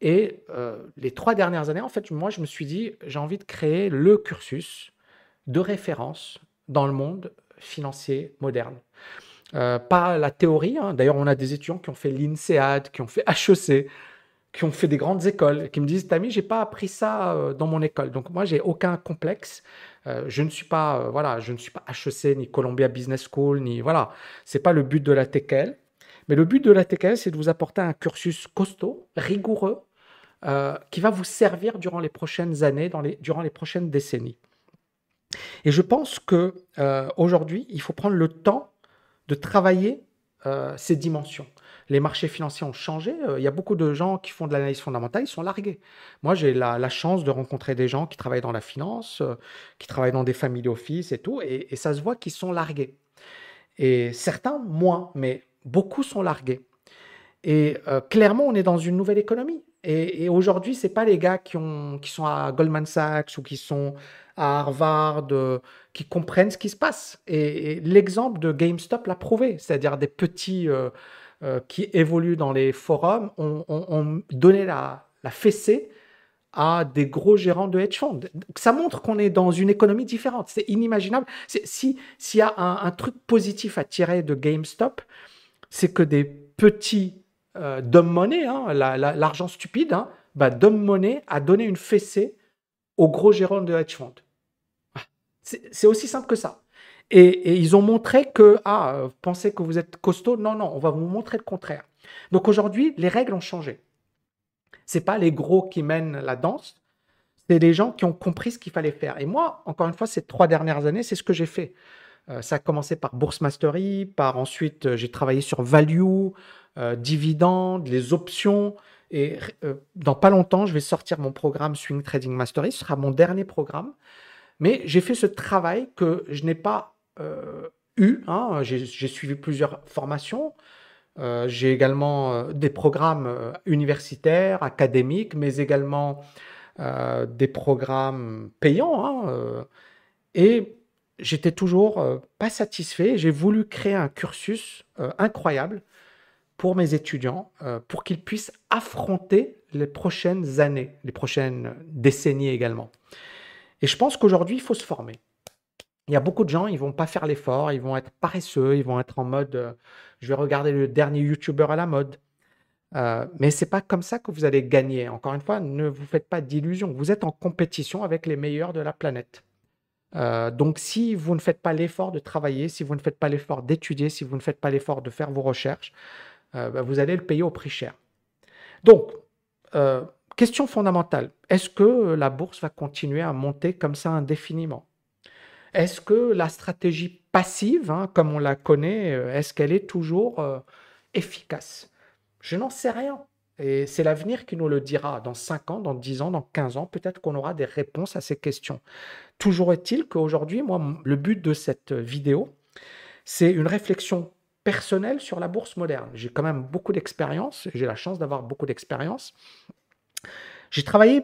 Et euh, les trois dernières années, en fait, moi, je me suis dit, j'ai envie de créer le cursus de référence dans le monde financier moderne. Euh, pas la théorie, hein. D'ailleurs, on a des étudiants qui ont fait l'INSEAD, qui ont fait HEC, qui ont fait des grandes écoles, qui me disent, Tami, j'ai pas appris ça euh, dans mon école. Donc moi, j'ai aucun complexe. Euh, je ne suis pas, euh, voilà, je ne suis pas HEC ni Columbia Business School ni voilà. C'est pas le but de la TKL. Mais le but de la TKL, c'est de vous apporter un cursus costaud, rigoureux, qui va vous servir durant les prochaines années, dans les, durant les prochaines décennies. Et je pense que aujourd'hui, il faut prendre le temps de travailler ces dimensions. Les marchés financiers ont changé. Euh, il y a beaucoup de gens qui font de l'analyse fondamentale, ils sont largués. Moi, j'ai la, la chance de rencontrer des gens qui travaillent dans la finance, euh, qui travaillent dans des family office et tout, et, ça se voit qu'ils sont largués. Et certains moins, mais beaucoup sont largués. Et euh, clairement, on est dans une nouvelle économie. Et, aujourd'hui, c'est pas les gars qui, ont, qui sont à Goldman Sachs ou qui sont à Harvard qui comprennent ce qui se passe. Et, l'exemple de GameStop l'a prouvé, c'est-à-dire des petits euh, qui évoluent dans les forums ont, donné la, la fessée à des gros gérants de hedge funds. Ça montre qu'on est dans une économie différente. C'est inimaginable. C'est- Si s'il y a un, truc positif à tirer de GameStop, c'est que des petits euh, dumb money, hein, la- la- l'argent stupide, hein, bah, dumb money a donné une fessée aux gros gérants de hedge funds. Ah, c'est aussi simple que ça. Et, ils ont montré que, ah, pensez que vous êtes costaud? Non, non, on va vous montrer le contraire. Donc aujourd'hui, les règles ont changé. C'est pas les gros qui mènent la danse, c'est les gens qui ont compris ce qu'il fallait faire. Et moi, encore une fois, ces trois dernières années, c'est ce que j'ai fait. Euh, ça a commencé par Bourse Mastery, par ensuite euh, j'ai travaillé sur value, euh, dividendes, les options. Et euh, dans pas longtemps, je vais sortir mon programme Swing Trading Mastery. Ce sera mon dernier programme. Mais j'ai fait ce travail que je n'ai pas eu. Hein. J'ai suivi plusieurs formations. Euh, j'ai également euh, des programmes euh, universitaires, académiques, mais également des programmes payants. Hein, et j'étais toujours pas satisfait. J'ai voulu créer un cursus incroyable pour mes étudiants, pour qu'ils puissent affronter les prochaines années, les prochaines décennies également. Et je pense qu'aujourd'hui, il faut se former. Il y a beaucoup de gens, ils vont pas faire l'effort, ils vont être paresseux, ils vont être en mode euh, je vais regarder le dernier YouTuber à la mode. Euh, mais c'est pas comme ça que vous allez gagner. Encore une fois, ne vous faites pas d'illusions. Vous êtes en compétition avec les meilleurs de la planète. Euh, donc, si vous ne faites pas l'effort de travailler, si vous ne faites pas l'effort d'étudier, si vous ne faites pas l'effort de faire vos recherches, euh, bah, vous allez le payer au prix cher. Donc, question fondamentale est-ce que la bourse va continuer à monter comme ça indéfiniment? Est-ce que la stratégie passive, hein, comme on la connaît, euh, est-ce qu'elle est toujours euh, efficace? Je n'en sais rien. Et c'est l'avenir qui nous le dira. Dans 5 ans, dans 10 ans, dans 15 ans, peut-être qu'on aura des réponses à ces questions. Toujours est-il qu'aujourd'hui, moi, le but de cette vidéo, c'est une réflexion personnelle sur la bourse moderne. J'ai quand même beaucoup d'expérience, j'ai la chance d'avoir beaucoup d'expérience. J'ai travaillé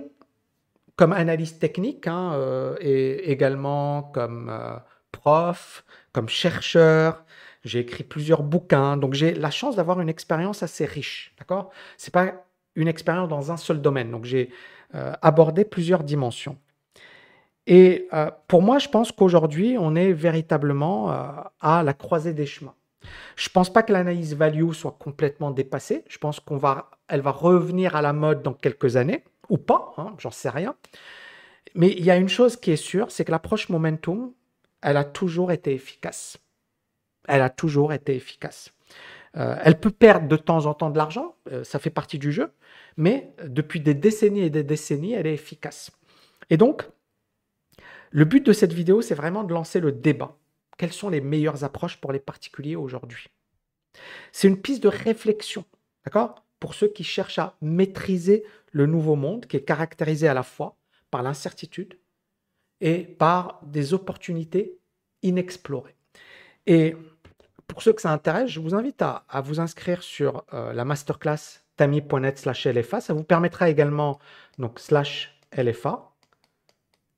comme analyste technique hein, euh, et également comme euh, prof, comme chercheur. J'ai écrit plusieurs bouquins, donc j'ai la chance d'avoir une expérience assez riche. D'accord? C'est pas une expérience dans un seul domaine, donc j'ai euh, abordé plusieurs dimensions. Et pour moi, je pense qu'aujourd'hui, on est véritablement à la croisée des chemins. Je ne pense pas que l'analyse value soit complètement dépassée. Je pense qu'on va, elle va revenir à la mode dans quelques années ou pas, hein, j'en sais rien. Mais il y a une chose qui est sûre, c'est que l'approche momentum, elle a toujours été efficace. Elle a toujours été efficace. Euh, elle peut perdre de temps en temps de l'argent, euh, ça fait partie du jeu, mais depuis des décennies et des décennies, elle est efficace. Et donc, le but de cette vidéo, c'est vraiment de lancer le débat. Quelles sont les meilleures approches pour les particuliers aujourd'hui? C'est une piste de réflexion, d'accord? Pour ceux qui cherchent à maîtriser le nouveau monde qui est caractérisé à la fois par l'incertitude et par des opportunités inexplorées. Et pour ceux que ça intéresse, je vous invite à, vous inscrire sur euh, la masterclass tami.net slash LFA. Ça vous permettra également, donc slash LFA,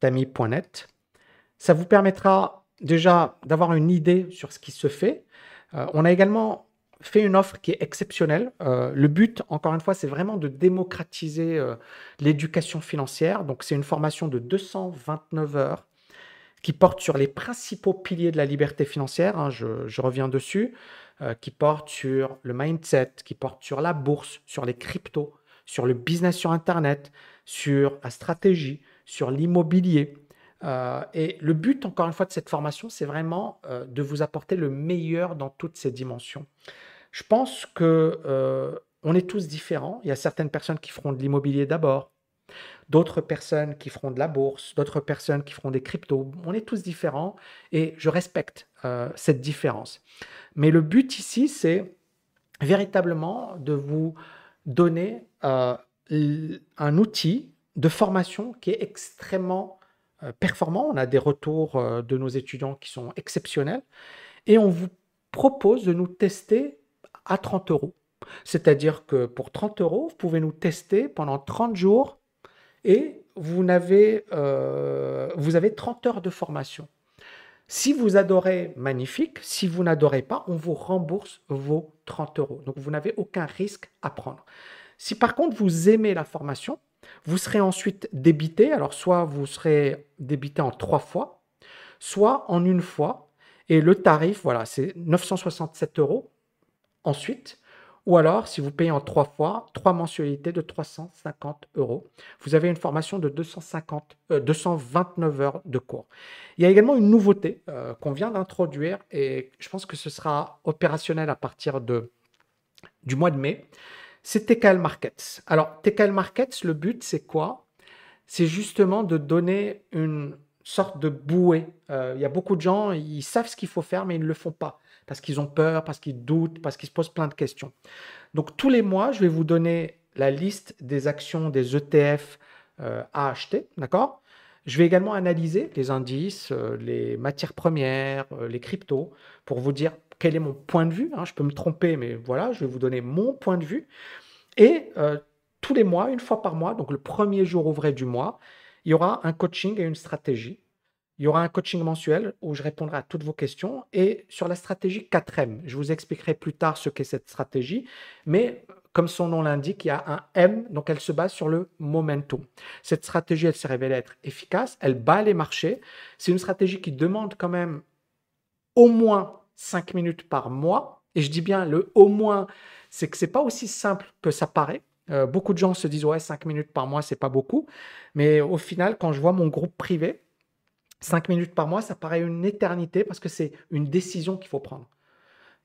tami.net. Ça vous permettra déjà d'avoir une idée sur ce qui se fait. Euh, on a également fait une offre qui est exceptionnelle. Euh, le but, encore une fois, c'est vraiment de démocratiser euh, l'éducation financière. Donc, c'est une formation de 229 heures qui porte sur les principaux piliers de la liberté financière. Hein, je, reviens dessus. Euh, qui porte sur le mindset, qui porte sur la bourse, sur les cryptos, sur le business sur Internet, sur la stratégie, sur l'immobilier. Et le but, encore une fois, de cette formation, c'est vraiment de vous apporter le meilleur dans toutes ces dimensions. Je pense que euh, on est tous différents. Il y a certaines personnes qui feront de l'immobilier d'abord, d'autres personnes qui feront de la bourse, d'autres personnes qui feront des cryptos. On est tous différents et je respecte euh, cette différence. Mais le but ici, c'est véritablement de vous donner euh, un outil de formation qui est extrêmement performant. On a des retours de nos étudiants qui sont exceptionnels et on vous propose de nous tester à 30 euros. C'est-à-dire que pour 30 euros, vous pouvez nous tester pendant 30 jours et vous avez, euh, vous avez 30 heures de formation. Si vous adorez, magnifique. Si vous n'adorez pas, on vous rembourse vos 30 euros. Donc vous n'avez aucun risque à prendre. Si par contre vous aimez la formation, vous serez ensuite débité. Alors soit vous serez débité en trois fois, soit en une fois. Et le tarif, voilà, c'est 967 euros ensuite. Ou alors, si vous payez en trois fois, trois mensualités de 350 euros, vous avez une formation de 250, 229 euh, heures de cours. Il y a également une nouveauté euh, qu'on vient d'introduire et je pense que ce sera opérationnel à partir du mois de mai. C'est TKL Markets. Alors, TKL Markets, le but, c'est quoi? C'est justement de donner une sorte de bouée. Euh, il y a beaucoup de gens, ils savent ce qu'il faut faire, mais ils ne le font pas parce qu'ils ont peur, parce qu'ils doutent, parce qu'ils se posent plein de questions. Donc tous les mois, je vais vous donner la liste des actions des ETF euh, à acheter, d'accord? Je vais également analyser les indices, euh, les matières premières, les cryptos, pour vous dire quel est mon point de vue. hein. Je peux me tromper, mais voilà, je vais vous donner mon point de vue. Et euh, tous les mois, une fois par mois, donc le premier jour ouvré du mois, il y aura un coaching et une stratégie. Il y aura un coaching mensuel où je répondrai à toutes vos questions. Et sur la stratégie 4M, je vous expliquerai plus tard ce qu'est cette stratégie. Mais comme son nom l'indique, il y a un M, donc elle se base sur le momentum. Cette stratégie, elle s'est révélée être efficace, elle bat les marchés. C'est une stratégie qui demande quand même au moins 5 minutes par mois. Et je dis bien le au moins, c'est que c'est pas aussi simple que ça paraît. Euh, beaucoup de gens se disent ouais 5 minutes par mois c'est pas beaucoup, mais au final quand je vois mon groupe privé, 5 minutes par mois ça paraît une éternité parce que c'est une décision qu'il faut prendre.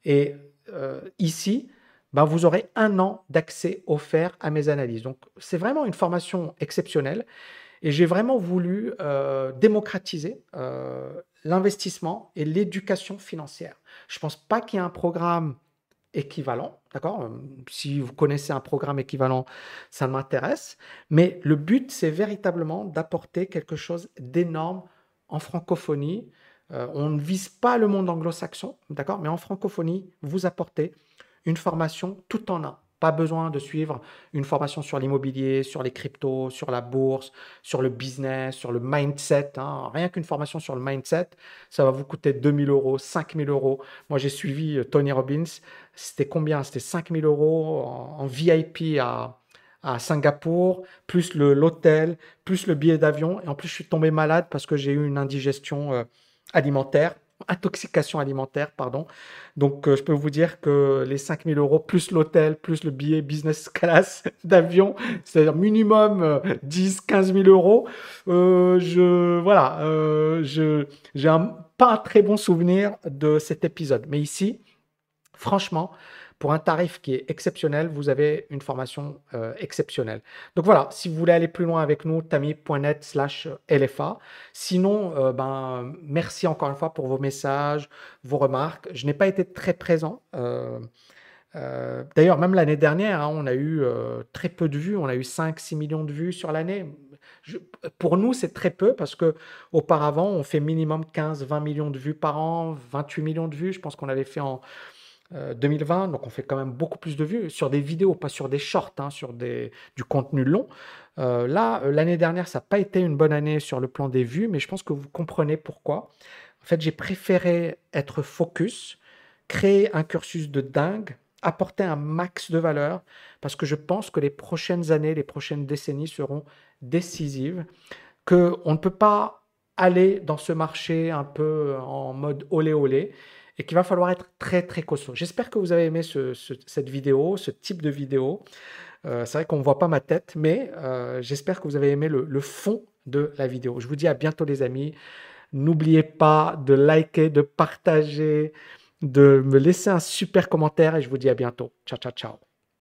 Et euh, ici, ben, vous aurez un an d'accès offert à mes analyses. Donc c'est vraiment une formation exceptionnelle et j'ai vraiment voulu euh, démocratiser l'investissement et l'éducation financière. Je ne pense pas qu'il y ait un programme équivalent, d'accord? Euh, Si vous connaissez un programme équivalent, ça m'intéresse. Mais le but, c'est véritablement d'apporter quelque chose d'énorme en francophonie. Euh, on ne vise pas le monde anglo-saxon, d'accord? Mais en francophonie, vous apportez une formation tout en un. Pas besoin de suivre une formation sur l'immobilier, sur les cryptos, sur la bourse, sur le business, sur le mindset. hein. Rien qu'une formation sur le mindset, ça va vous coûter 2000 euros, 5000 euros. Moi, j'ai suivi euh, Tony Robbins. C'était combien? C'était 5000 euros en, VIP à, Singapour, plus l'hôtel, plus le billet d'avion. Et en plus, je suis tombé malade parce que j'ai eu une indigestion euh, alimentaire, intoxication alimentaire, pardon. Donc, euh, je peux vous dire que les 5000 euros, plus l'hôtel, plus le billet business class d'avion, c'est-à-dire minimum euh, 10, 15 000 euros, euh, je, voilà, euh, je, j'ai un, pas très bon souvenir de cet épisode. Mais ici, franchement, pour un tarif qui est exceptionnel, vous avez une formation euh, exceptionnelle. Donc voilà, si vous voulez aller plus loin avec nous, tami.net slash LFA. Sinon, euh, ben, merci encore une fois pour vos messages, vos remarques. Je n'ai pas été très présent. euh, D'ailleurs, même l'année dernière, hein, on a eu très peu de vues. On a eu 5-6 millions de vues sur l'année. Pour nous, c'est très peu parce que auparavant, on fait minimum 15-20 millions de vues par an, 28 millions de vues. Je pense qu'on avait fait en euh, 2020, donc on fait quand même beaucoup plus de vues sur des vidéos, pas sur des shorts, hein, sur des, du contenu long. Euh, là, euh, l'année dernière, ça n'a pas été une bonne année sur le plan des vues, mais je pense que vous comprenez pourquoi. En fait, j'ai préféré être focus, créer un cursus de dingue, apporter un max de valeur, parce que je pense que les prochaines années, les prochaines décennies seront décisives, que on ne peut pas aller dans ce marché un peu en mode olé olé et qu'il va falloir être très très costaud. J'espère que vous avez aimé ce- ce- cette vidéo, ce type de vidéo. Euh, c'est vrai qu'on ne voit pas ma tête, mais euh, j'espère que vous avez aimé le fond de la vidéo. Je vous dis à bientôt les amis. N'oubliez pas de liker, de partager, de me laisser un super commentaire et je vous dis à bientôt. Ciao, ciao, ciao.